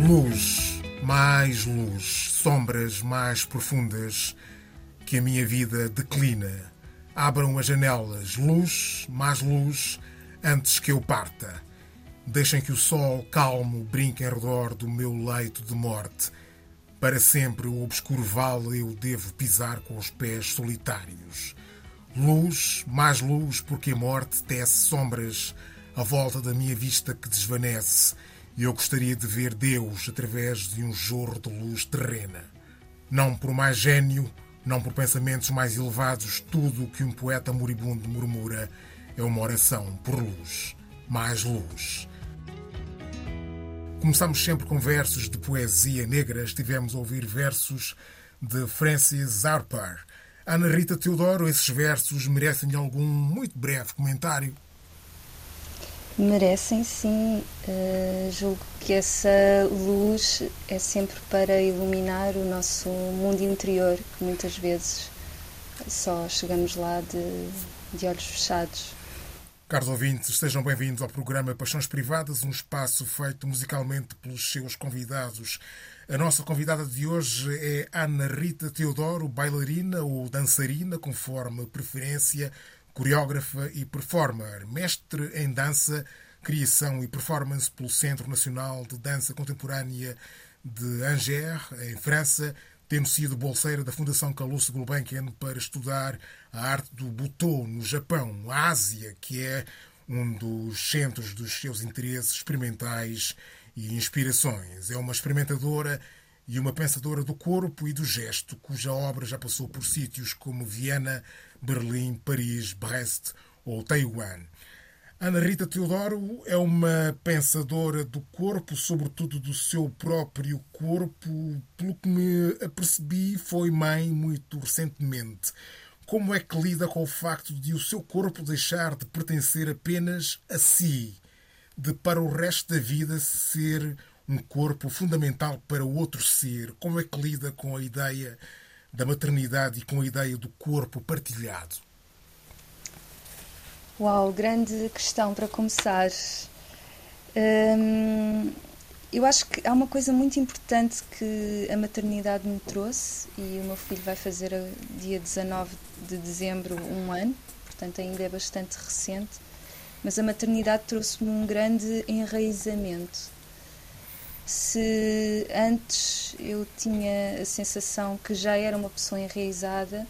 Luz, mais luz, sombras mais profundas que a minha vida declina. Abram as janelas, luz, mais luz, antes que eu parta. Deixem que o sol calmo brinque em redor do meu leito de morte. Para sempre o obscuro vale eu devo pisar com os pés solitários. Luz, mais luz, porque a morte tece sombras à volta da minha vista que desvanece e eu gostaria de ver Deus através de um jorro de luz terrena. Não por mais gênio, não por pensamentos mais elevados, tudo o que um poeta moribundo murmura é uma oração por luz, mais luz. Começamos sempre com versos de poesia negra, estivemos a ouvir versos de Francis Harper. Ana Rita Teodoro, esses versos merecem algum muito breve comentário? Merecem sim. Uh, julgo que essa luz é sempre para iluminar o nosso mundo interior, que muitas vezes só chegamos lá de, de olhos fechados. Caros ouvintes, sejam bem-vindos ao programa Paixões Privadas, um espaço feito musicalmente pelos seus convidados. A nossa convidada de hoje é Ana Rita Teodoro, bailarina ou dançarina, conforme preferência coreógrafa e performer, mestre em dança, criação e performance pelo Centro Nacional de Dança Contemporânea de Angers, em França, tendo sido bolseira da Fundação Calouste Gulbenkian para estudar a arte do Butô no Japão, Ásia, que é um dos centros dos seus interesses experimentais e inspirações. É uma experimentadora e uma pensadora do corpo e do gesto, cuja obra já passou por sítios como Viena, Berlim, Paris, Brest ou Taiwan. Ana Rita Teodoro é uma pensadora do corpo, sobretudo do seu próprio corpo. Pelo que me apercebi, foi mãe muito recentemente. Como é que lida com o facto de o seu corpo deixar de pertencer apenas a si, de para o resto da vida ser um corpo fundamental para outro ser? Como é que lida com a ideia da maternidade e com a ideia do corpo partilhado? Uau, grande questão para começar. Hum, eu acho que há uma coisa muito importante que a maternidade me trouxe e o meu filho vai fazer dia 19 de dezembro um ano, portanto ainda é bastante recente, mas a maternidade trouxe-me um grande enraizamento se antes eu tinha a sensação que já era uma pessoa enraizada,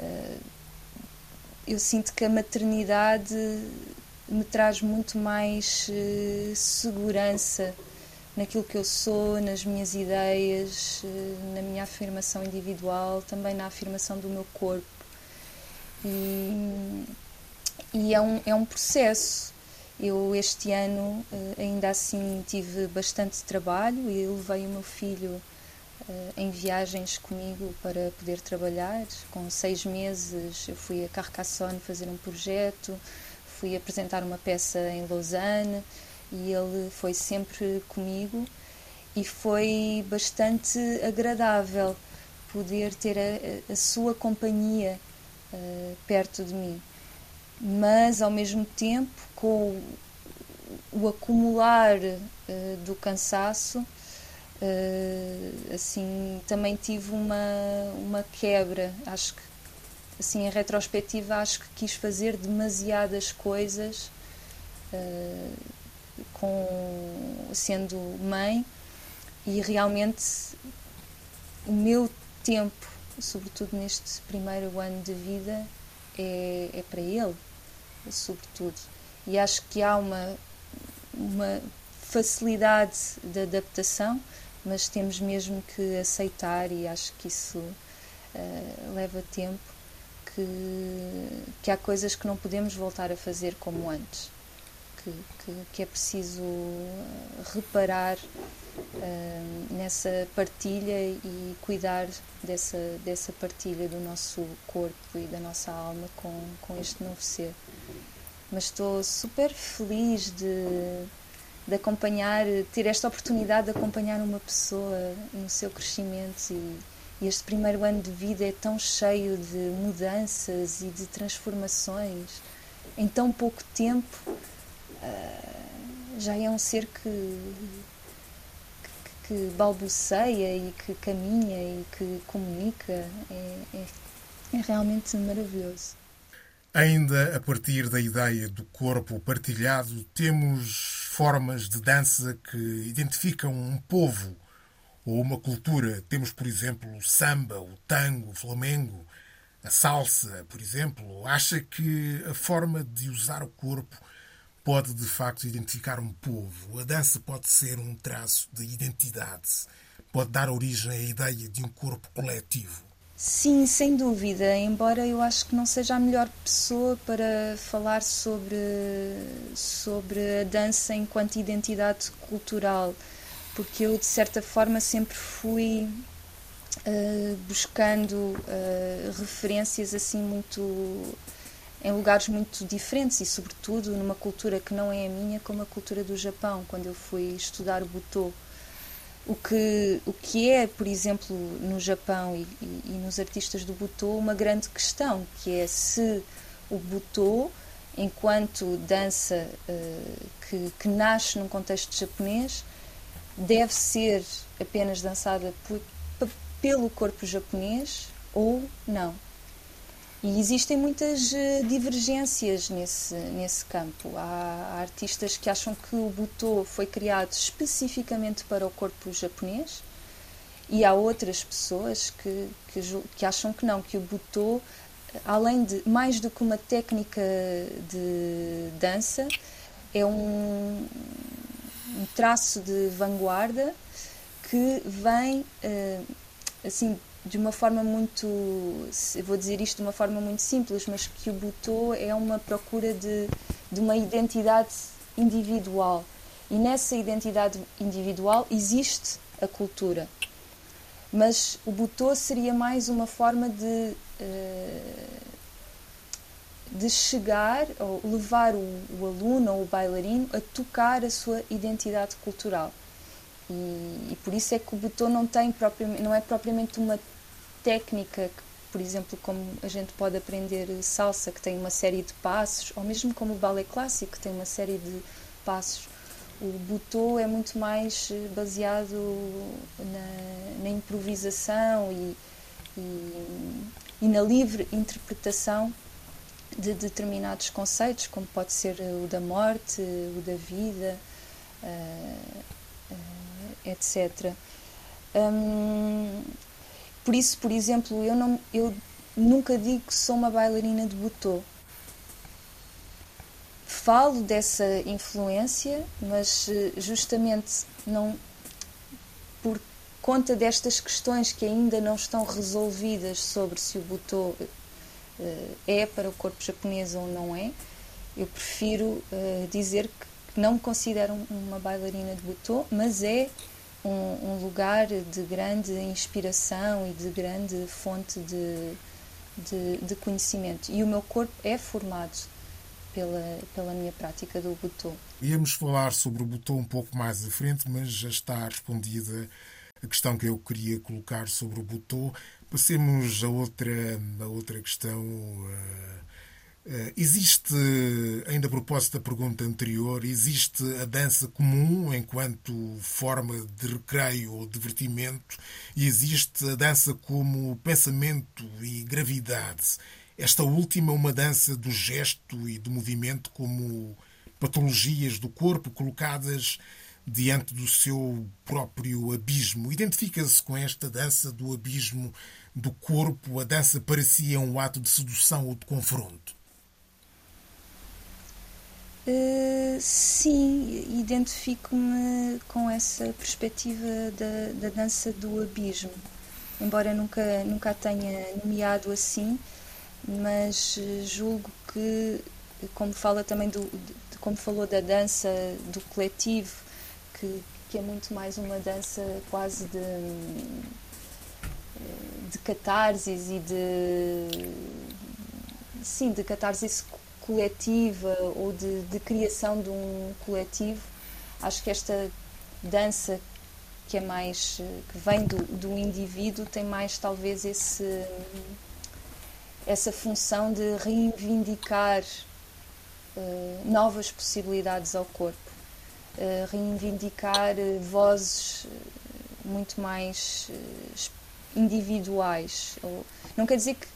eh, eu sinto que a maternidade me traz muito mais eh, segurança naquilo que eu sou, nas minhas ideias, eh, na minha afirmação individual, também na afirmação do meu corpo. E, e é, um, é um processo eu este ano eh, ainda assim tive bastante trabalho e levei o meu filho eh, em viagens comigo para poder trabalhar. Com seis meses eu fui a Carcassonne fazer um projeto, fui apresentar uma peça em Lausanne e ele foi sempre comigo e foi bastante agradável poder ter a, a sua companhia uh, perto de mim mas ao mesmo tempo com o acumular uh, do cansaço uh, assim também tive uma uma quebra. Acho que assim em retrospectiva acho que quis fazer demasiadas coisas uh, com sendo mãe e realmente o meu tempo sobretudo neste primeiro ano de vida é, é para ele, sobretudo. E acho que há uma, uma facilidade de adaptação, mas temos mesmo que aceitar, e acho que isso uh, leva tempo, que, que há coisas que não podemos voltar a fazer como antes. Que, que, que é preciso reparar uh, nessa partilha e cuidar dessa, dessa partilha do nosso corpo e da nossa alma com, com este novo ser. Mas estou super feliz de, de acompanhar, ter esta oportunidade de acompanhar uma pessoa no seu crescimento e, e este primeiro ano de vida é tão cheio de mudanças e de transformações em tão pouco tempo. Uh, já é um ser que que balbuceia e que caminha e que comunica. É, é, é realmente maravilhoso. Ainda a partir da ideia do corpo partilhado, temos formas de dança que identificam um povo ou uma cultura. Temos, por exemplo, o samba, o tango, o flamengo, a salsa, por exemplo. Acha que a forma de usar o corpo pode de facto identificar um povo? A dança pode ser um traço de identidade, pode dar origem à ideia de um corpo coletivo. Sim, sem dúvida, embora eu acho que não seja a melhor pessoa para falar sobre, sobre a dança enquanto identidade cultural, porque eu de certa forma sempre fui uh, buscando uh, referências assim muito em lugares muito diferentes e sobretudo numa cultura que não é a minha, como a cultura do Japão, quando eu fui estudar o Butô o que, o que é, por exemplo, no Japão e, e, e nos artistas do Butô, uma grande questão, que é se o Butô, enquanto dança uh, que, que, nasce num contexto japonês, deve ser apenas dançada por, pelo corpo japonês ou não. E existem muitas eh, divergências nesse, nesse campo. Há, artistas que acham que o Butô foi criado especificamente para o corpo japonês e há outras pessoas que, que, que acham que não, que o Butô, além de mais do que uma técnica de dança, é um, um traço de vanguarda que vem eh, assim de uma forma muito, vou dizer isto de uma forma muito simples, mas que o Butô é uma procura de, de uma identidade individual. E nessa identidade individual existe a cultura. Mas o Butô seria mais uma forma de, eh, de chegar ou levar o, o aluno ou o bailarino a tocar a sua identidade cultural. E, e, por isso é que o botão não tem não é propriamente uma técnica por exemplo, como a gente pode aprender salsa, que tem uma série de passos, ou mesmo como o ballet clássico, que tem uma série de passos. O butô é muito mais eh, baseado na, na improvisação e, e, e, na livre interpretação de determinados conceitos, como pode ser o da morte, o da vida, uh, uh, etc. Um, por isso, por exemplo, eu, não, eu nunca digo que sou uma bailarina de butô. Falo dessa influência, mas eh, justamente não por conta destas questões que ainda não estão resolvidas sobre se o butô eh, é para o corpo japonês ou não é, eu prefiro uh, dizer que não me considero uma bailarina de butô, mas é um, um, lugar de grande inspiração e de grande fonte de, de, de, conhecimento. E o meu corpo é formado pela, pela minha prática do butô. Íamos falar sobre o butô um pouco mais à frente, mas já está respondida a questão que eu queria colocar sobre o butô. Passemos a outra, a outra questão. Uh existe, ainda a propósito da pergunta anterior, existe a dança comum enquanto forma de recreio ou divertimento e existe a dança como pensamento e gravidade. Esta última, uma dança do gesto e do movimento como patologias do corpo colocadas diante do seu próprio abismo. Identifica-se com esta dança do abismo do corpo. A dança parecia um ato de sedução ou de confronto. Uh, sim, identifico-me com essa perspectiva da, da dança do abismo, embora nunca, nunca a tenha nomeado assim, mas julgo que, como fala também do, de, como falou da dança do coletivo, que, que é muito mais uma dança quase de, de catarses e de sim, de catarse coletiva ou de, de criação de um coletivo, acho que esta dança que é mais que vem do, do indivíduo tem mais talvez esse essa função de reivindicar uh, novas possibilidades ao corpo, uh, reivindicar uh, vozes muito mais individuais. Não quer dizer que,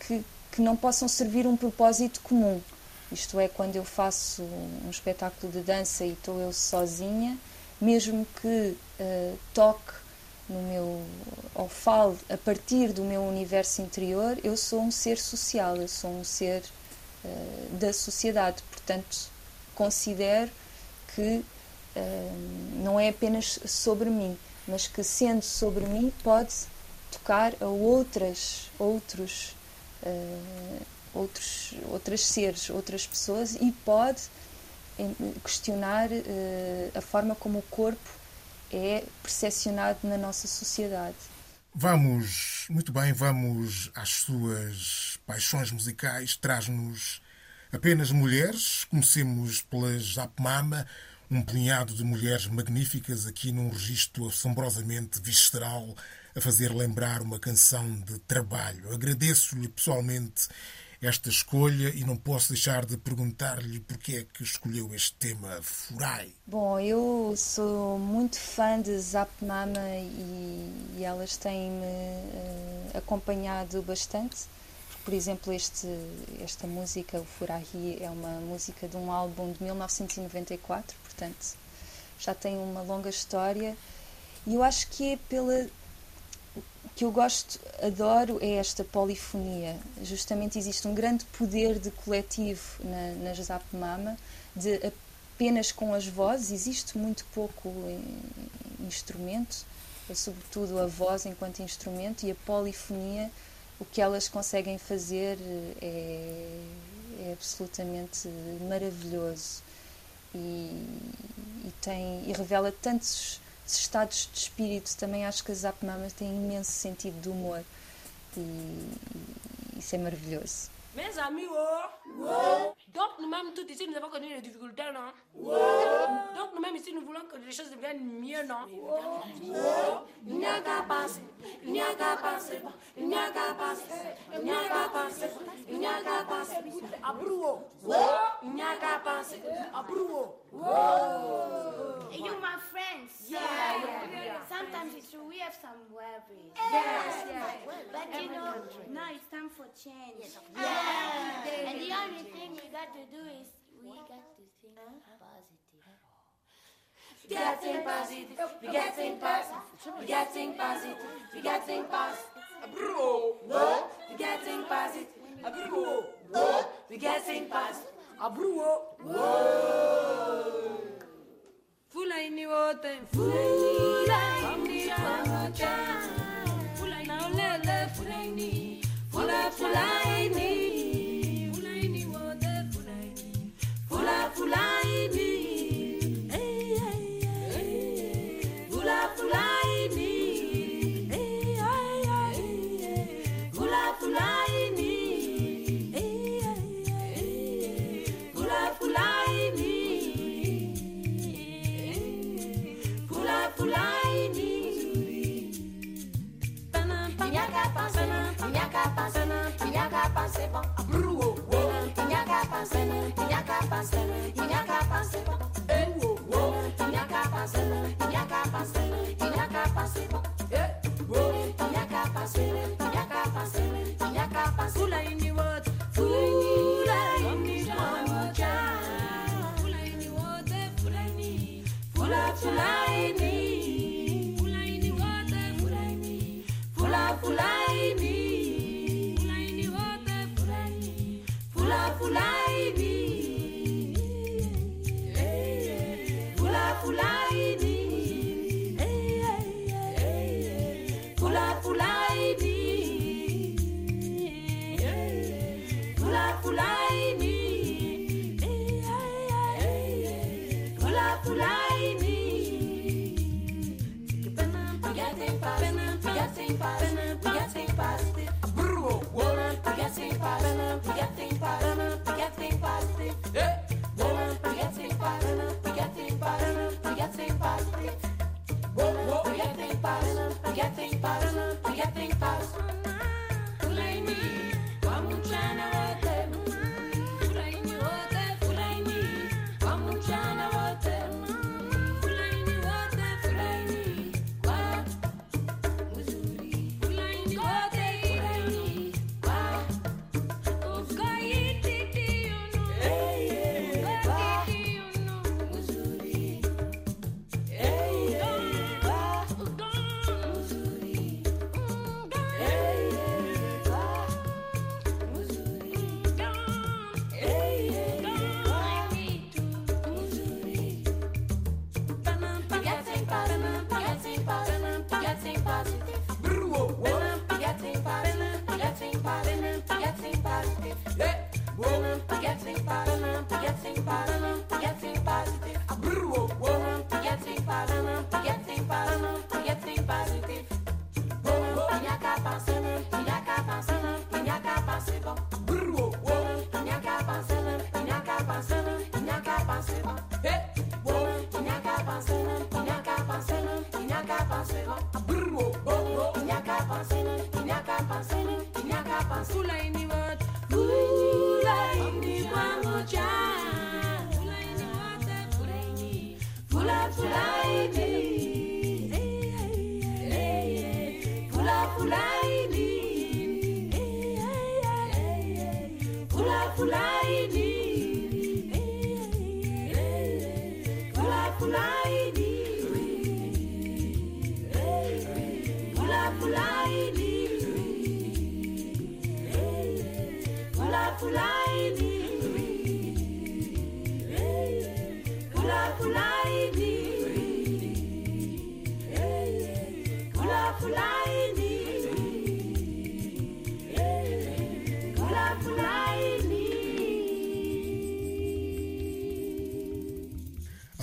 que, que não possam servir um propósito comum. Isto é, quando eu faço um espetáculo de dança e estou eu sozinha, mesmo que uh, toque no meu ou fale a partir do meu universo interior, eu sou um ser social, eu sou um ser uh, da sociedade. Portanto, considero que uh, não é apenas sobre mim, mas que sendo sobre mim pode tocar a outras, outros, uh, outros, outras seres, outras pessoas e pode questionar uh, a forma como o corpo é percepcionado na nossa sociedade. Vamos, muito bem, vamos às suas paixões musicais. Traz-nos apenas mulheres. Comecemos pela Japmama, um punhado de mulheres magníficas aqui num registro assombrosamente visceral a fazer lembrar uma canção de trabalho. Agradeço-lhe pessoalmente esta escolha e não posso deixar de perguntar-lhe porque é que escolheu este tema Furai. Bom, eu sou muito fã de Zap Mama e, e elas têm-me uh, acompanhado bastante. Por exemplo, este, esta música, o Furahi, é uma música de um álbum de 1994, portanto já tem uma longa história. E eu acho que é pela que eu gosto, adoro é esta polifonia. Justamente existe um grande poder de coletivo na, na Zap Mama, de apenas com as vozes, existe muito pouco instrumento, é sobretudo a voz enquanto instrumento e a polifonia, o que elas conseguem fazer é, é absolutamente maravilhoso e, e, tem, e revela tantos estados de espírito também acho que as Zapmamas têm imenso sentido de humor e, e isso é maravilhoso. Mes amis, oh. Donc nous-mêmes tout ici, nous avons connu les difficultés, non? Donc nous-mêmes ici, nous voulons que les choses deviennent mieux, non? Il n'y a qu'à passer, il n'y a qu'à passer, il n'y a qu'à passer, il n'y a qu'à passer, il n'y a qu'à passer, à Brouo. Il n'y a qu'à passer, à Brouo. You my friends. Yeah, yeah, yeah. Sometimes it's true, we have some worries. Yes, yes. But you know, now it's time for change. Yeah. And the only thing we got to do is we got to think positive. We got to think positive. We got to think positive. We got to think positive. We got to think positive. Bro, no. We got to think positive. Bro, no. We got to think positive. Bro, Whoa. Fulai ni wote. Fulai ni wote. Fulai na ulele. Fulai ni. Fulai fulai ni.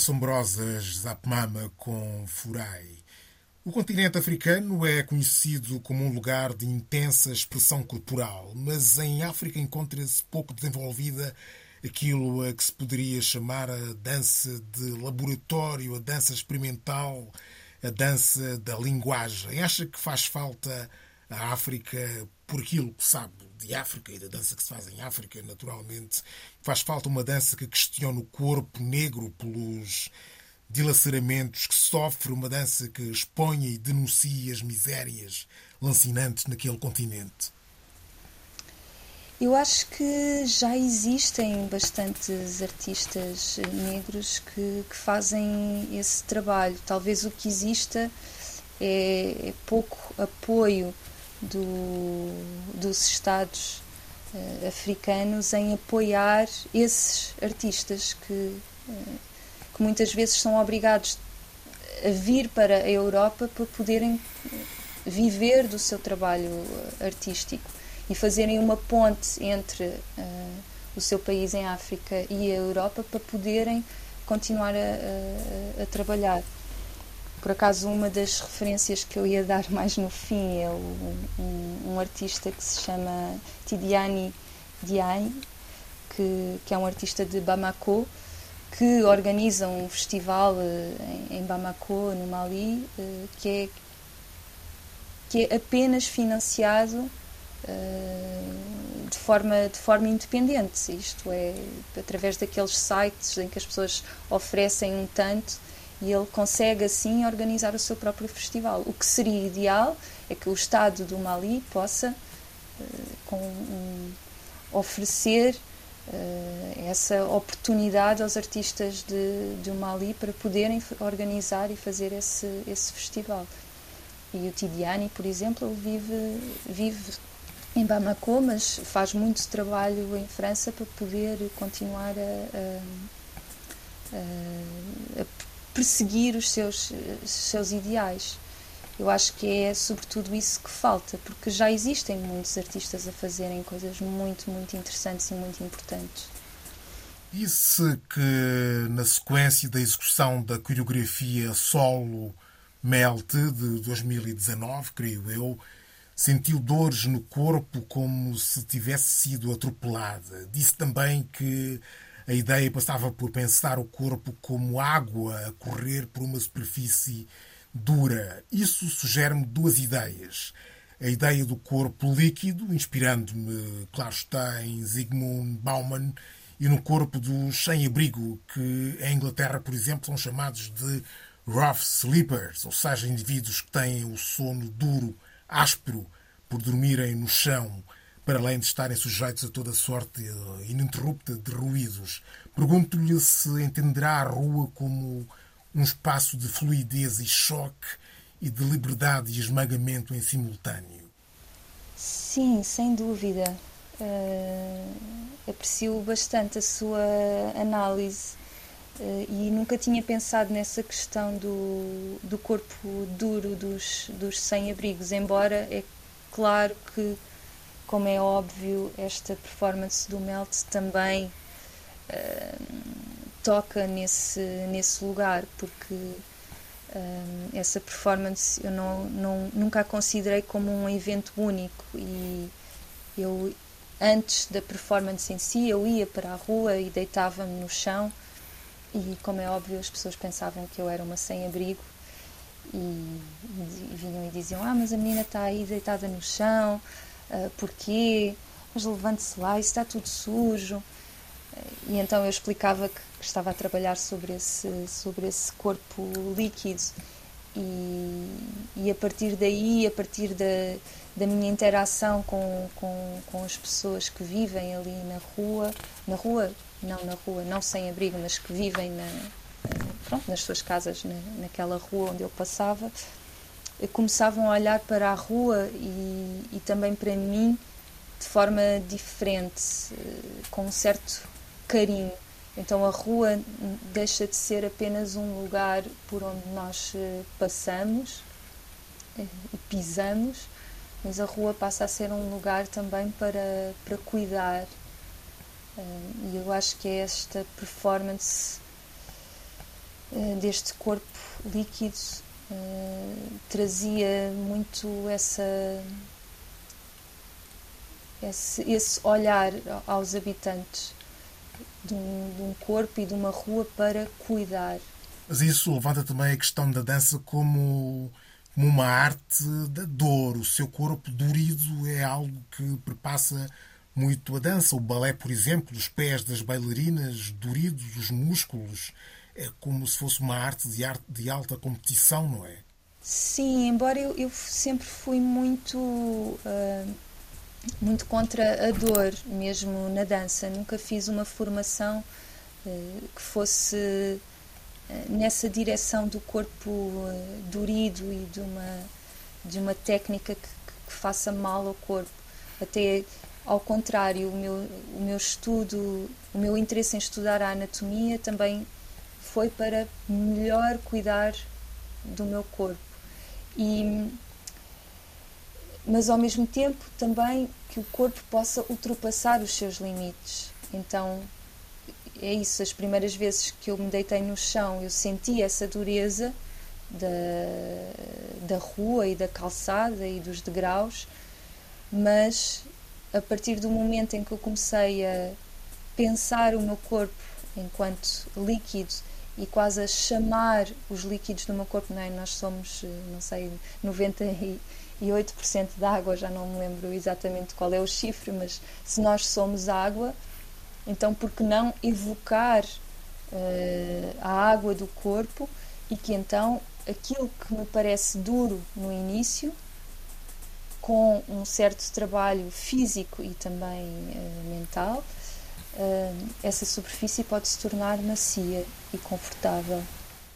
Assombrosas Zapmama com Furai. O continente africano é conhecido como um lugar de intensa expressão corporal, mas em África encontra-se pouco desenvolvida aquilo a que se poderia chamar a dança de laboratório, a dança experimental, a dança da linguagem. Acha que faz falta a África por aquilo que sabe de África e da dança que se faz em África, naturalmente. Faz falta uma dança que questione o corpo negro pelos dilaceramentos que sofre, uma dança que exponha e denuncie as misérias lancinantes naquele continente? Eu acho que já existem bastantes artistas negros que, que fazem esse trabalho. Talvez o que exista é, é pouco apoio do, dos Estados uh, africanos em apoiar esses artistas que, uh, que muitas vezes são obrigados a vir para a Europa para poderem viver do seu trabalho artístico e fazerem uma ponte entre uh, o seu país em África e a Europa para poderem continuar a, a, a trabalhar. Por acaso, uma das referências que eu ia dar mais no fim é um, um artista que se chama Tidiane Diagne, que, que é um artista de Bamako, que organiza um festival eh, em, em Bamako, no Mali, eh, que é, que é apenas financiado eh, de forma, de forma independente, isto é, através daqueles sites em que as pessoas oferecem um tanto e ele consegue assim organizar o seu próprio festival. O que seria ideal é que o Estado do Mali possa com, um, oferecer essa oportunidade aos artistas de, Mali para poderem organizar e fazer esse, esse festival. E o Tidiane, por exemplo, ele vive, vive em Bamako, mas faz muito trabalho em França para poder continuar a, a, a perseguir os seus, os seus ideais. Eu acho que é sobretudo isso que falta, porque já existem muitos artistas a fazerem coisas muito, muito interessantes e muito importantes. Disse que na sequência da execução da coreografia solo Melt de 2019, creio eu, sentiu dores no corpo como se tivesse sido atropelada. Disse também que a ideia passava por pensar o corpo como água a correr por uma superfície dura. Isso sugere-me duas ideias. A ideia do corpo líquido, inspirando-me, claro está, em Bauman, e no corpo dos sem-abrigo, que em Inglaterra, por exemplo, são chamados de rough sleepers, ou seja, indivíduos que têm o sono duro, áspero, por dormirem no chão para além de estarem sujeitos a toda sorte ininterrupta de ruídos. Pergunto-lhe se entenderá a rua como um espaço de fluidez e choque e de liberdade e esmagamento em simultâneo. Sim, sem dúvida. Uh, aprecio bastante a sua análise uh, e nunca tinha pensado nessa questão do, do corpo duro dos, dos sem-abrigos, embora é claro que como é óbvio, esta performance do Melt também uh, toca nesse, nesse lugar, porque uh, essa performance eu não, não, nunca a considerei como um evento único. E eu antes da performance em si eu ia para a rua e deitava-me no chão. E como é óbvio as pessoas pensavam que eu era uma sem-abrigo. E, e, vinham e diziam ah mas a menina está aí deitada no chão uh, porquê, mas levante-se lá, isso está tudo sujo. E então eu explicava que, estava a trabalhar sobre esse, sobre esse corpo líquido. E, e a partir daí, a partir da, da minha interação com, com, com as pessoas que vivem ali na rua, na rua, não na rua, não sem abrigo, mas que vivem na, pronto, nas suas casas, na, naquela rua onde eu passava, começavam a olhar para a rua e, e também para mim de forma diferente, com um certo carinho. Então a rua deixa de ser apenas um lugar por onde nós passamos e pisamos, mas a rua passa a ser um lugar também para, para cuidar. E eu acho que é esta performance deste corpo líquido trazia muito essa esse, esse olhar aos habitantes de um, de um, corpo e de uma rua para cuidar. Mas isso levanta também a questão da dança como, como uma arte da dor. O seu corpo dorido é algo que perpassa muito a dança. O balé, por exemplo, os pés das bailarinas doridos, os músculos, é como se fosse uma arte de, arte, de alta competição, não é? Sim, embora eu, eu sempre fui muito. Uh, muito contra a dor, mesmo na dança. Nunca fiz uma formação uh, que fosse uh, nessa direção do corpo dorido e de uma, de uma técnica que, que, faça mal ao corpo. Até ao contrário, o meu, o meu estudo, o meu interesse em estudar a anatomia também foi para melhor cuidar do meu corpo. E, mas ao mesmo tempo também que o corpo possa ultrapassar os seus limites. Então é isso, as primeiras vezes que eu me deitei no chão, eu senti essa dureza da, da rua e da calçada e dos degraus, mas a partir do momento em que eu comecei a pensar o meu corpo enquanto líquido e quase a chamar os líquidos do meu corpo, não é? Nós somos, eh, não sei, 98% de água, já não me lembro exatamente qual é o chifre, mas se nós somos água, então por que não evocar uh, a água do corpo e que então aquilo que me parece duro no início, com um certo trabalho físico e também uh, mental, essa superfície pode se tornar macia e confortável.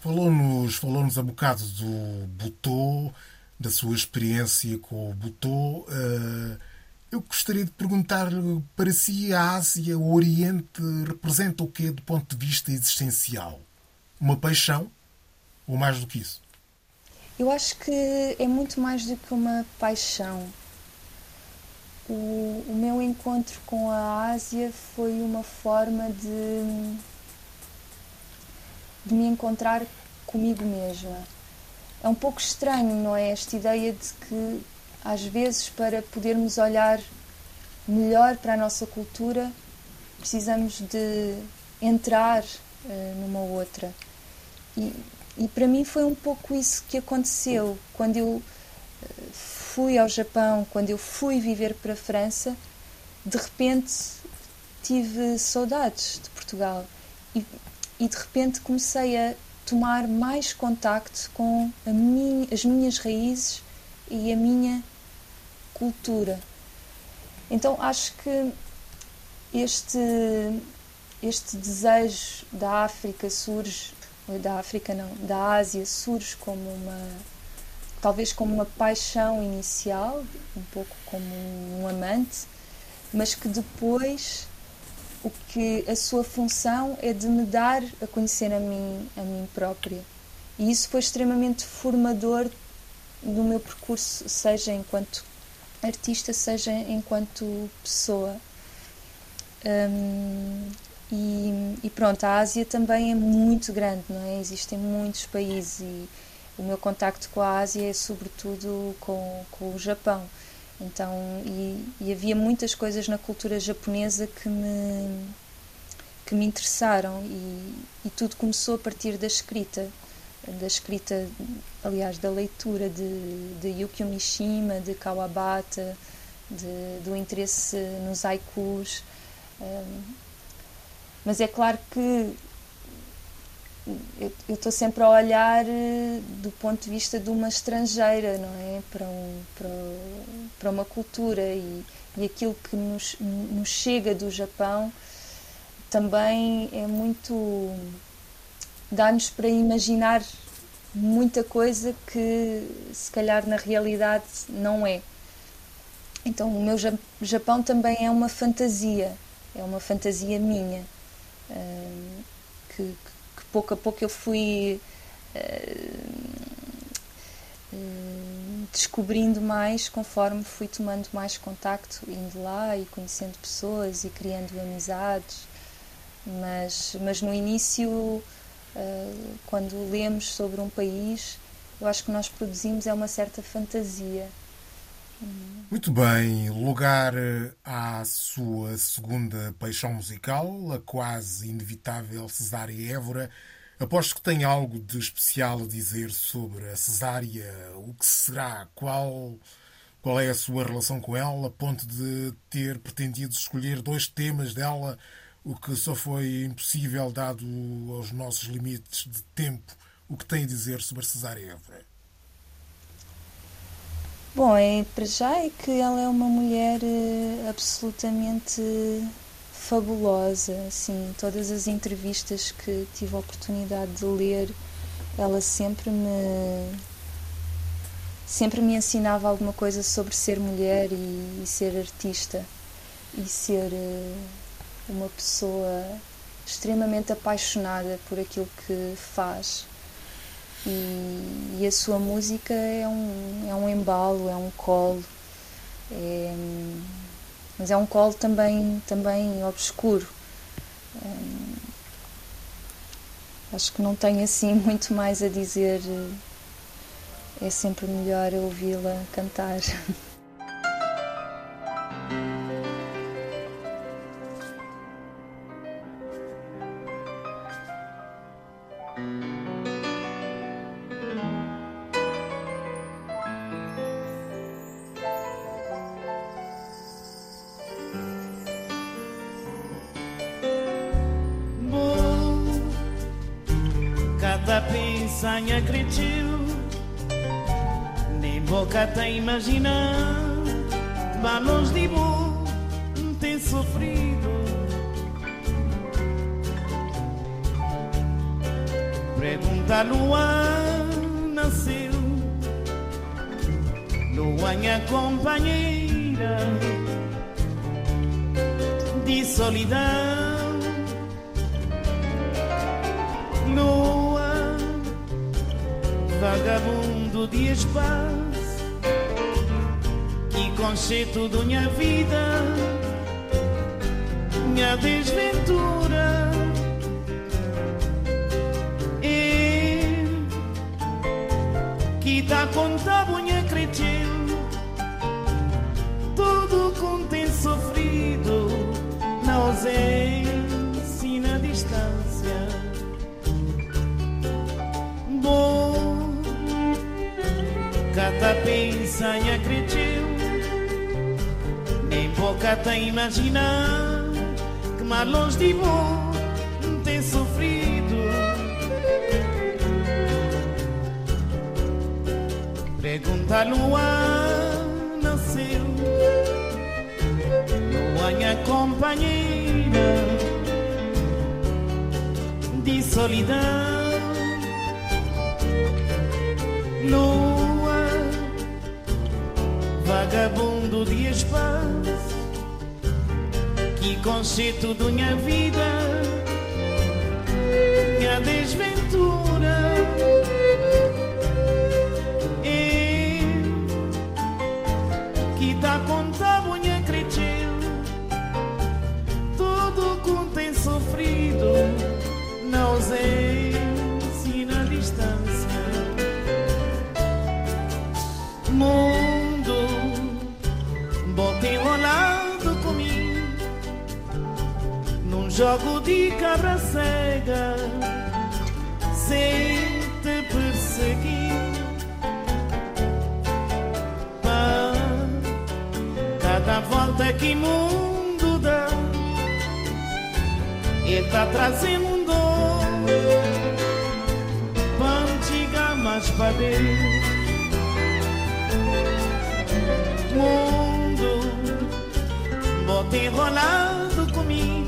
Falou-nos falou -nos bocado do Butô, da sua experiência com o Butô. Ah, eu gostaria de perguntar-lhe, para si, a Ásia, o Oriente, representa o quê do ponto de vista existencial? Uma paixão? Ou mais do que isso? Eu acho que é muito mais do que uma paixão o, o meu encontro com a Ásia foi uma forma de, de me encontrar comigo mesma. É um pouco estranho, não é? Esta ideia de que, às vezes, para podermos olhar melhor para a nossa cultura, precisamos de entrar uh, numa outra. E, e para mim foi um pouco isso que aconteceu quando eu uh, fui ao Japão, quando eu fui viver para a França, de repente tive saudades de Portugal e, e de repente comecei a tomar mais contacto com minha, as minhas raízes e a minha cultura. Então acho que este este desejo da África surge, da África não, da Ásia surge como uma talvez como uma paixão inicial, um pouco como um amante, mas que depois o que a sua função é de me dar a conhecer a mim, a mim própria. E isso foi extremamente formador no meu percurso, seja enquanto artista, seja enquanto pessoa. Um, e, e, pronto, a Ásia também é muito grande, não é? Existem muitos países e o meu contacto com a Ásia é sobretudo com, com o Japão. Então, e, e, havia muitas coisas na cultura japonesa que me, que me interessaram e, e tudo começou a partir da escrita, da escrita, aliás, da leitura de, de Yukio Mishima, de Kawabata, de, do interesse nos haikus. Um, mas é claro que eu estou sempre a olhar eh, do ponto de vista de uma estrangeira, não é? Para, um, para, para uma cultura e, e aquilo que nos, nos chega do Japão também é muito. dá-nos para imaginar muita coisa que se calhar na realidade não é. Então o meu Japão também é uma fantasia, é uma fantasia minha, uh, que, que, pouco a pouco eu fui descobrindo mais conforme fui tomando mais contacto, indo lá e conhecendo pessoas e criando amizades. Mas, mas no início, quando lemos sobre um país, eu acho que nós produzimos é uma certa fantasia. Muito bem, lugar eh, à sua segunda paixão musical, a quase inevitável Cesária Évora. Aposto que tem algo de especial a dizer sobre a Cesária, o que será, qual, qual é a sua relação com ela, a ponto de ter pretendido escolher dois temas dela, o que só foi impossível dado aos nossos limites de tempo. O que tem a dizer sobre a Cesária Évora? Bom, é, para já é que ela é uma mulher eh, absolutamente fabulosa, assim, todas as entrevistas que tive a oportunidade de ler, ela sempre me sempre me ensinava alguma coisa sobre ser mulher e, e ser artista e ser uh, uma pessoa extremamente apaixonada por aquilo que faz e, e, a sua música é um, é um embalo, é um colo, é, mas é um colo também, também obscuro. Acho que não tenho assim muito mais a dizer, é sempre melhor ouvi-la cantar. pensa e acreditou Nem boca tem imaginar Que mais longe de bom tem sofrido. Pergunta Luan nasceu Luan minha companheira De solidão. Lua, vagabundo de espaço, que conceito da minha vida, jogo de cabra cega Sem te perseguir Cada volta que mundo dá Ele tá trazendo dor Pantiga mais para Deus mundo Bota enrolado comigo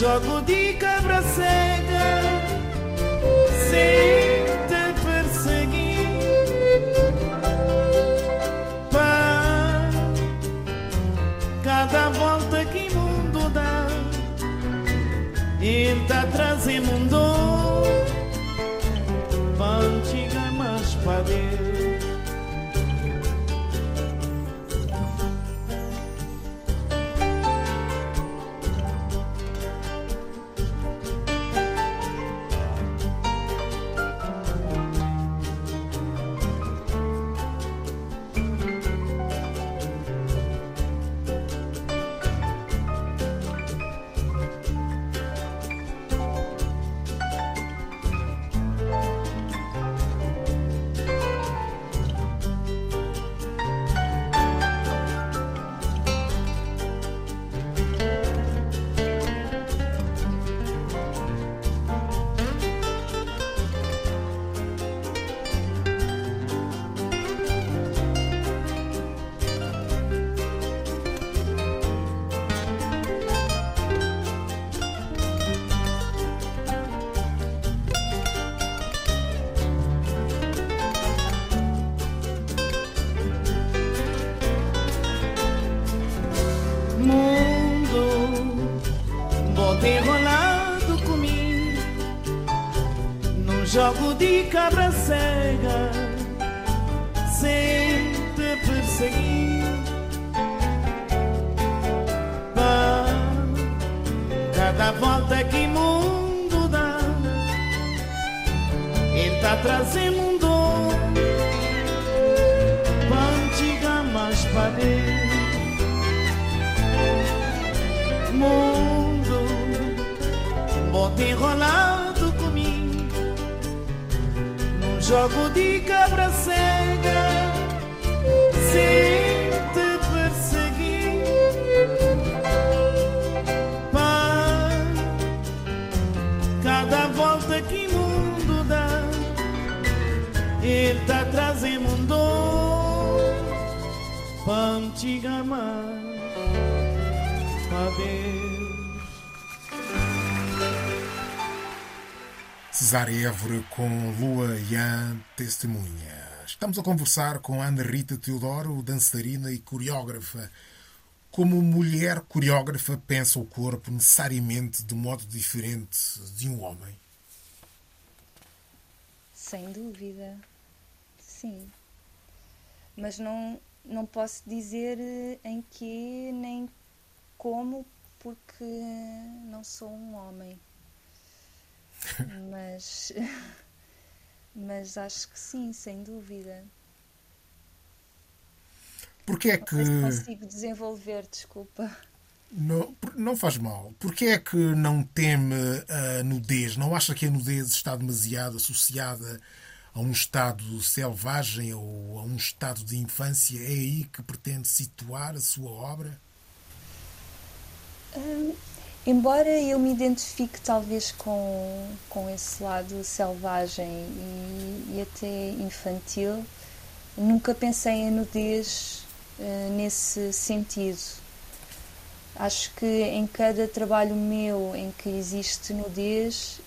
jogo de cabra volta que o mundo dá, ele tá trazendo um dom. Pantiga mais dentro. Mundo, bota enrolar jogo de cabra cega sem ele tá trazendo um dom. Cesária Évora com Lua Yan Testemunha. Estamos a conversar com Ana Rita Teodoro, dançarina e coreógrafa. Como mulher coreógrafa, pensa o corpo necessariamente de modo diferente de um homem? Sem dúvida, sim. Mas não, não posso dizer em que nem como, porque não sou um homem mas, mas acho que sim, sem dúvida. Porquê é que. Não consigo desenvolver, desculpa. Não, não faz mal. Porquê é que não teme a nudez? Não acha que a nudez está demasiado associada a um estado selvagem ou a um estado de infância? É aí que pretende situar a sua obra? Hum, Embora eu me identifique talvez com, com esse lado selvagem e, e até infantil, nunca pensei em nudez uh, nesse sentido. Acho que em cada trabalho meu em que existe nudez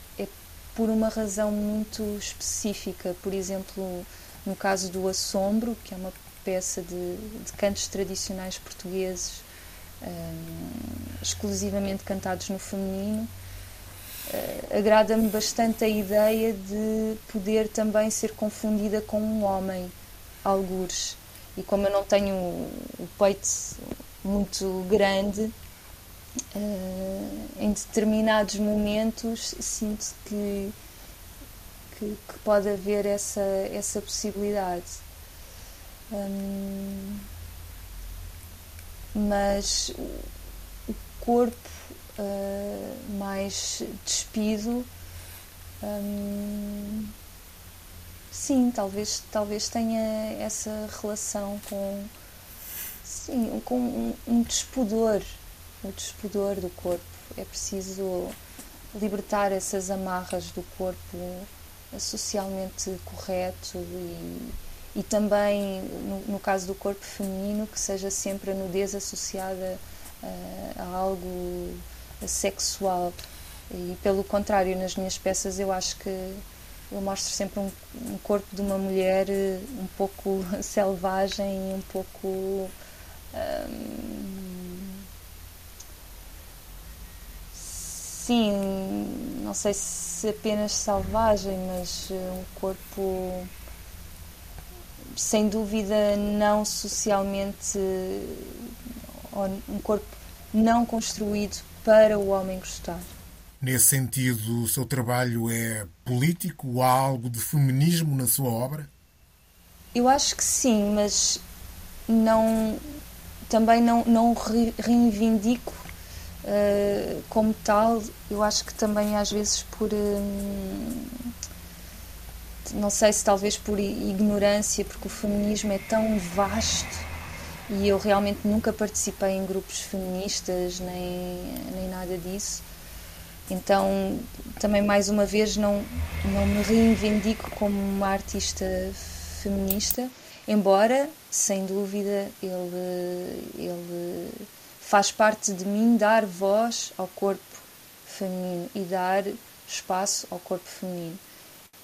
por uma razão muito específica. Por exemplo, no caso do Assombro, que é uma peça de, de cantos tradicionais portugueses exclusivamente cantados no feminino. Uh, Agrada-me bastante a ideia de poder também ser confundida com um homem, algures. E como eu não tenho o peito muito grande, uh, em determinados momentos sinto que, que, que, pode haver essa, essa possibilidade. Um, mas o corpo uh, mais despido, um, sim, talvez, talvez tenha essa relação com, sim, com um, um despudor, o despudor do corpo. É preciso libertar essas amarras do corpo socialmente correto e e também, no, no, caso do corpo feminino, que seja sempre a nudez associada uh, a algo sexual. E pelo contrário, nas minhas peças eu acho que eu mostro sempre um, um corpo de uma mulher eh, um pouco selvagem, um pouco. Um, sim, não sei se apenas selvagem, mas eh, um corpo sem dúvida não socialmente um corpo não construído para o homem gostar. Nesse sentido, o seu trabalho é político? Há algo de feminismo na sua obra? Eu acho que sim, mas não também não, não reivindico uh, como tal. Eu acho que também às vezes por uh, não sei se talvez por ignorância, porque o feminismo é tão vasto e eu realmente nunca participei em grupos feministas nem, nem nada disso. Então, também mais uma vez, não, não me reivindico como uma artista feminista, embora, sem dúvida, ele, ele faz parte de mim dar voz ao corpo feminino e dar espaço ao corpo feminino.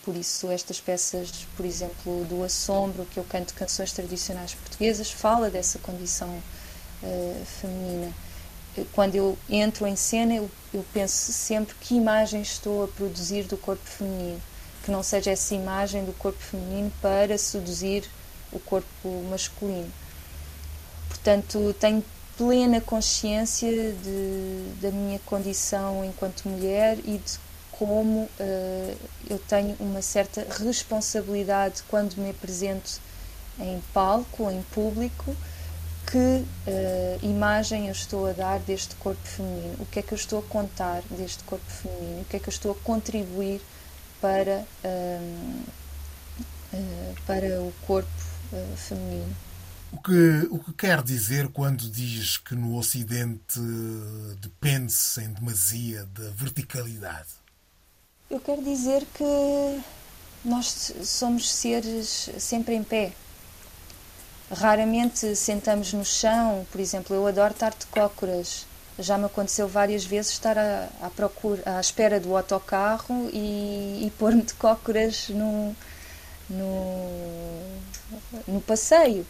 Por isso, estas peças, por exemplo, do Assombro, que eu canto canções tradicionais portuguesas, fala dessa condição uh, feminina. Quando eu entro em cena, eu, eu penso sempre que imagem estou a produzir do corpo feminino, que não seja essa imagem do corpo feminino para seduzir o corpo masculino. Portanto, tenho plena consciência de, da minha condição enquanto mulher e de como uh, eu tenho uma certa responsabilidade quando me apresento em palco, em público, que uh, imagem eu estou a dar deste corpo feminino, o que é que eu estou a contar deste corpo feminino, o que é que eu estou a contribuir para, uh, para o corpo feminino. O que, o que quer dizer quando diz que no Ocidente depende-se em demasia da verticalidade? Eu quero dizer que nós somos seres sempre em pé. Raramente sentamos no chão, por exemplo, eu adoro estar de cócoras. Já me aconteceu várias vezes estar à, à procura, à espera do autocarro e, e pôr-me de cócoras no, no, no passeio.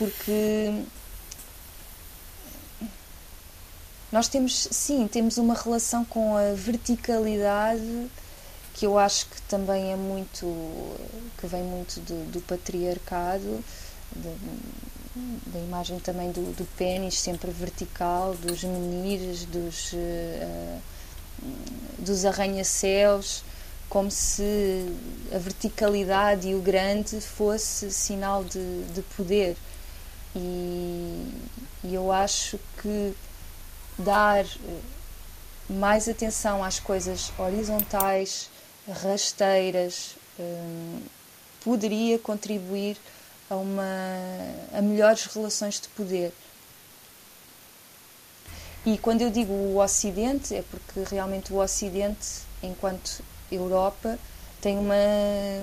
Porque Nós temos, sim, temos uma relação com a verticalidade que eu acho que também é muito, que vem muito do, do patriarcado, da, da imagem também do, do pênis sempre vertical, dos menires, dos, uh, dos arranha-céus, como se a verticalidade e o grande fosse sinal de, de poder. E, e eu acho que dar eh, mais atenção às coisas horizontais, rasteiras, um, poderia contribuir a, uma, a melhores relações de poder. E quando eu digo o Ocidente, é porque realmente o Ocidente, enquanto Europa, tem uma,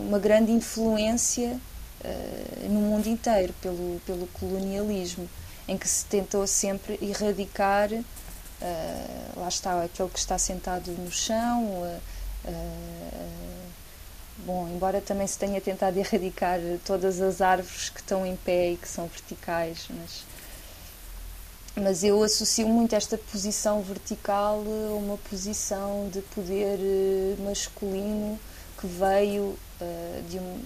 uma grande influência uh, no mundo inteiro pelo, pelo colonialismo, em que se tentou sempre erradicar Uh, lá está aquele que está sentado no chão. Uh, uh, bom, embora também se tenha tentado erradicar todas as árvores que estão em pé e que são verticais, mas, mas eu associo muito esta posição vertical a uma posição de poder masculino que veio de um,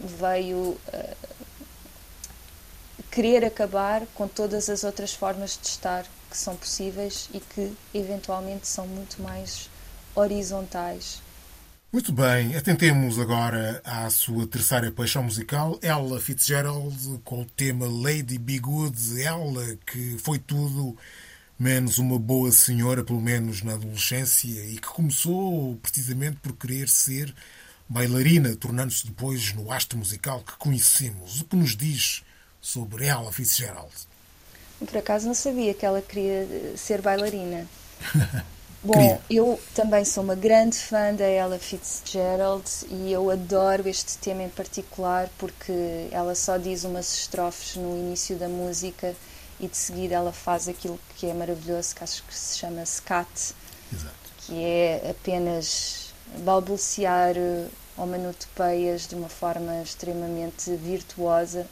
veio querer acabar com todas as outras formas de estar que são possíveis e que eventualmente são muito mais horizontais. Muito bem, atentemos agora à sua terceira paixão musical, Ella Fitzgerald, com o tema Lady Be Good. Ela que foi tudo menos uma boa senhora, pelo menos na adolescência, e que começou precisamente por querer ser bailarina, tornando-se depois no astro musical que conhecemos. O que nos diz sobre Ella Fitzgerald? Por acaso não sabia que ela queria ser bailarina. Bom, eu também sou uma grande fã da Ella Fitzgerald e eu adoro este tema em particular porque ela só diz umas estrofes no início da música e de seguida ela faz aquilo que é maravilhoso, que acho que se chama scat, Exato. que é apenas balbuciar onomatopeias de uma forma extremamente virtuosa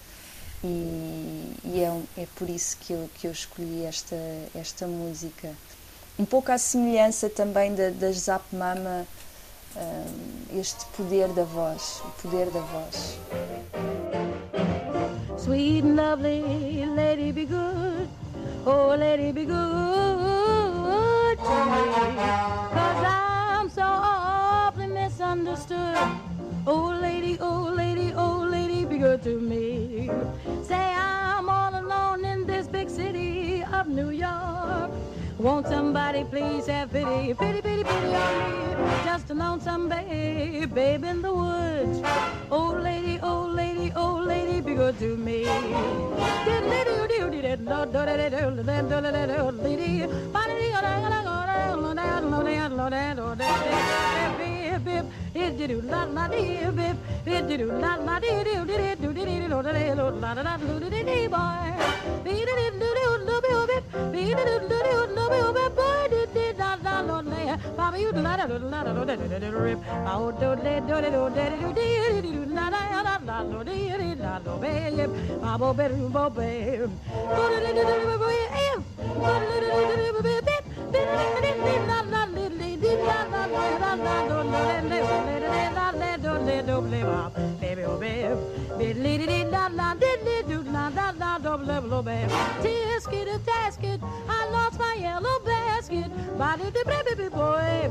e, e é, é, por isso que eu, que eu escolhi esta, esta música. um pouco à semelhança também da, das Zap Mama, um, este poder da voz, o poder da voz. Sweet and lovely lady be good, oh lady be good to me, misunderstood. Oh lady, oh lady, oh lady be good to me. Say I'm all alone in this big city of New York. Won't somebody please have pity, pity, pity, pity on me? Just a lonesome babe, babe in the woods. Oh lady, oh lady, oh lady, be good to me bib bib did do la la dee bib did do la la dee do did do did do la la la la do did dee boy did do do do do bib bib did do do do do bib bib boy did did la la la la Bobby you la la la la la did did rip oh do le do le do did do did do la la la la do did la do bib babo bib bo bib do did do do bib bib do did do do bib bib did did la la Tisket I lost my yellow basket. Body the baby boy,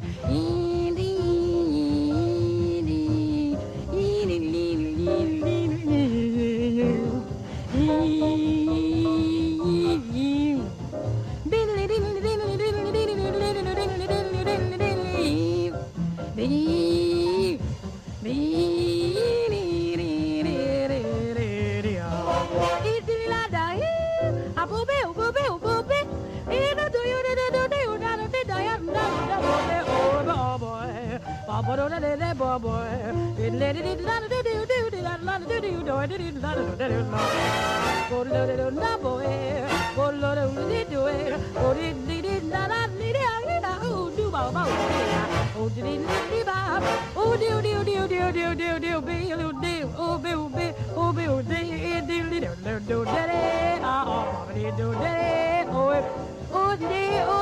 Oh,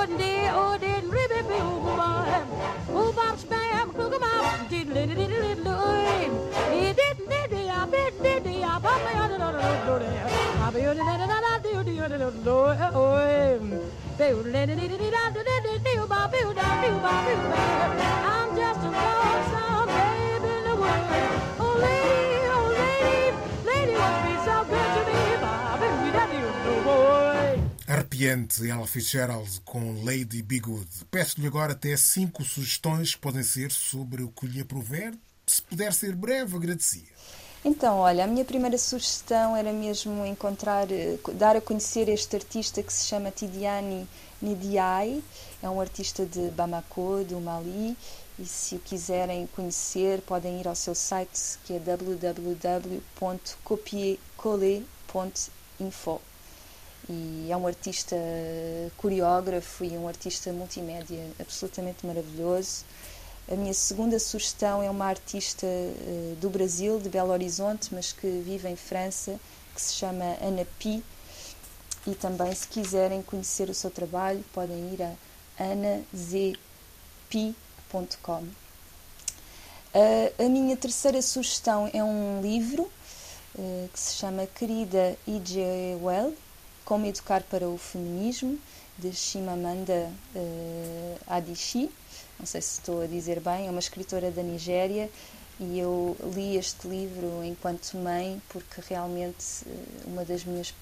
Arrepiante Ella Fitzgerald com Lady Be Good. Peço-lhe agora até cinco sugestões que podem ser sobre o que lhe aprover. Se puder ser breve, agradecia. Então, olha, a minha primeira sugestão era mesmo encontrar, dar a conhecer este artista que se chama Tidiane Nidiai, é um artista de Bamako, do Mali, e se o quiserem conhecer, podem ir ao seu site que é www.copiercoller.info. E é um artista coreógrafo e um artista multimédia absolutamente maravilhoso. A minha segunda sugestão é uma artista uh, do Brasil, de Belo Horizonte, mas que vive em França, que se chama Ana Pi. E também, se quiserem conhecer o seu trabalho, podem ir a anazpi.com. Uh, a minha terceira sugestão é um livro uh, que se chama Querida E.J. Well, Como Educar para o Feminismo, de Shimamanda Adichie não sei se estou a dizer bem, é uma escritora da Nigéria e eu li este livro enquanto mãe porque realmente uma das minhas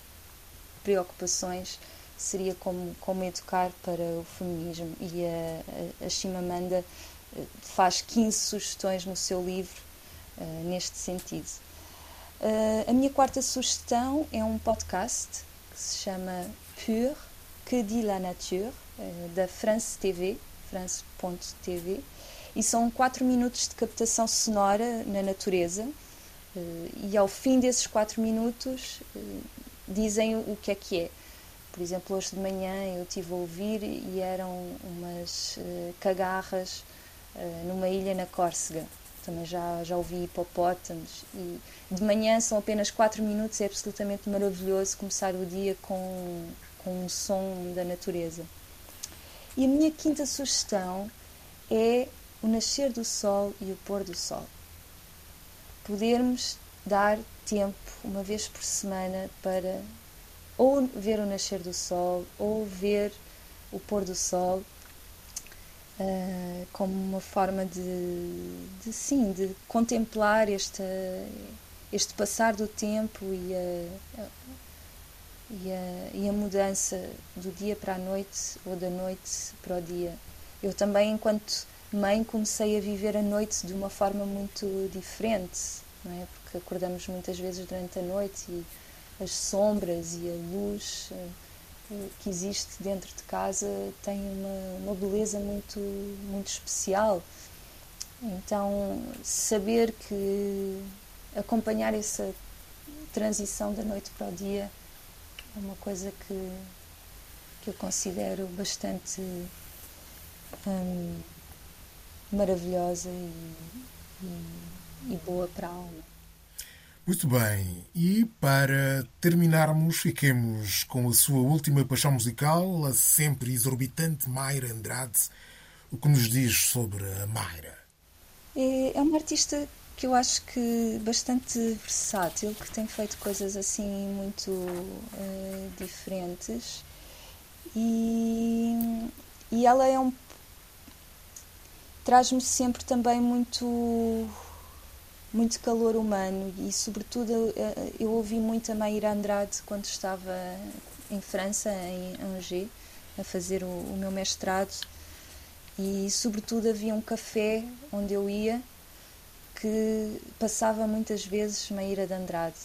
preocupações seria como, como educar para o feminismo e a, a, a Chimamanda faz 15 sugestões no seu livro uh, neste sentido. Uh, a minha quarta sugestão é um podcast que se chama Pure, Que dit la nature, uh, da France TV, france.tv, e são 4 minutos de captação sonora na natureza. E ao fim desses 4 minutos dizem o que é que é. por exemplo, hoje de manhã eu estive a ouvir e eram umas uh, cagarras numa ilha na Córcega. Também já, já ouvi hipopótamos. E de manhã são apenas 4 minutos, é absolutamente maravilhoso começar o dia com, com um som da natureza. E a minha quinta sugestão é o nascer do sol e o pôr do sol. Podermos dar tempo, uma vez por semana, para ou ver o nascer do sol ou ver o pôr do sol uh, como uma forma de, de, sim de contemplar este este passar do tempo e a, e a, e a mudança do dia para a noite ou da noite para o dia eu também enquanto mãe comecei a viver a noite de uma forma muito diferente não é porque acordamos muitas vezes durante a noite e as sombras e a luz eh, eh, que existe dentro de casa tem uma, uma beleza muito, muito especial. Então, saber que acompanhar essa transição da noite para o dia é uma coisa que, que eu considero bastante hum, maravilhosa e, e, e boa para a alma. Muito bem, e para terminarmos, fiquemos com a sua última paixão musical, a sempre exorbitante Mayra Andrade. O que nos diz sobre a Mayra? É, é uma artista que eu acho que bastante versátil, que tem feito coisas assim muito uh, diferentes. E, e ela é um traz-me sempre também muito muito calor humano. E, sobretudo, eu, eu ouvi muito a Maíra Andrade quando estava em França, em Angers, a fazer o, o meu mestrado. E, sobretudo, havia um café onde eu ia que passava muitas vezes Maíra de Andrade.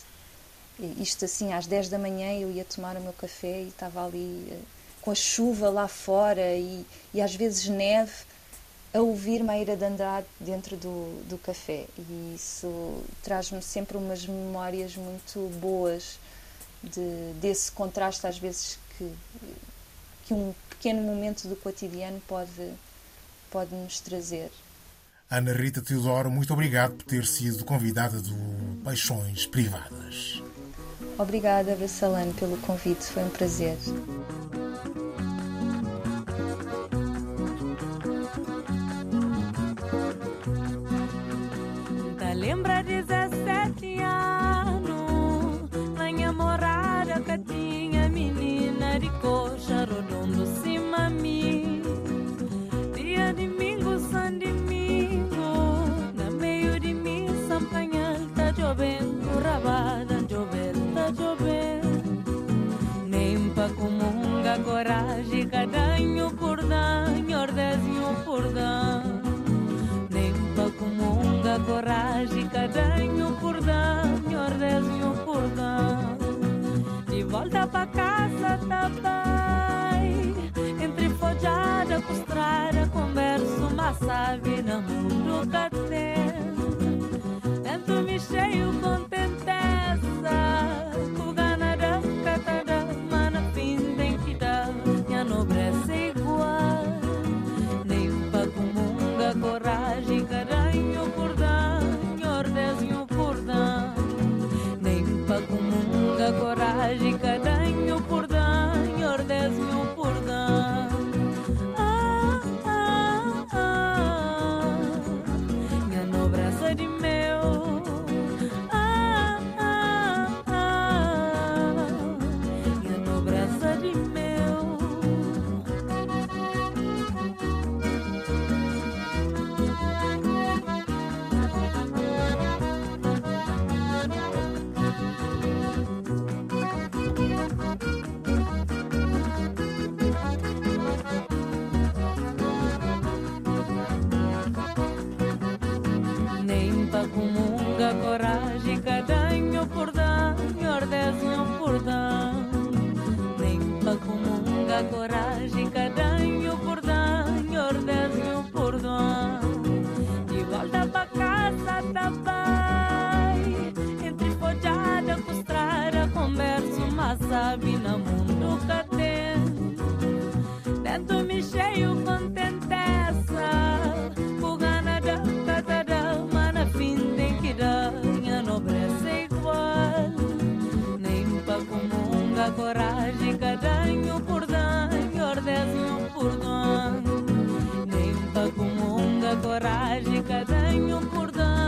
Isto assim, às 10 da manhã eu ia tomar o meu café e estava ali eh, com a chuva lá fora e, e às vezes neve a ouvir Maíra de Andrade dentro do, do café e isso traz-me sempre umas memórias muito boas de, desse contraste às vezes que, que um pequeno momento do cotidiano pode, pode nos trazer. Ana Rita Teodoro, muito obrigado por ter sido convidada do Paixões Privadas. Obrigada, Vassalano, pelo convite, foi um prazer. lembra 17 anos coragem cada ano por danho ordenho por doar De volta pra casa da pai entre fojada frustrada converso mas sabe na mundo cadê dentro me cheio contenteza por gana da casa da mana fim tem que dar minha nobreza igual. Nem pra comunga coragem cada ano por dar mágica, tenho um cordão.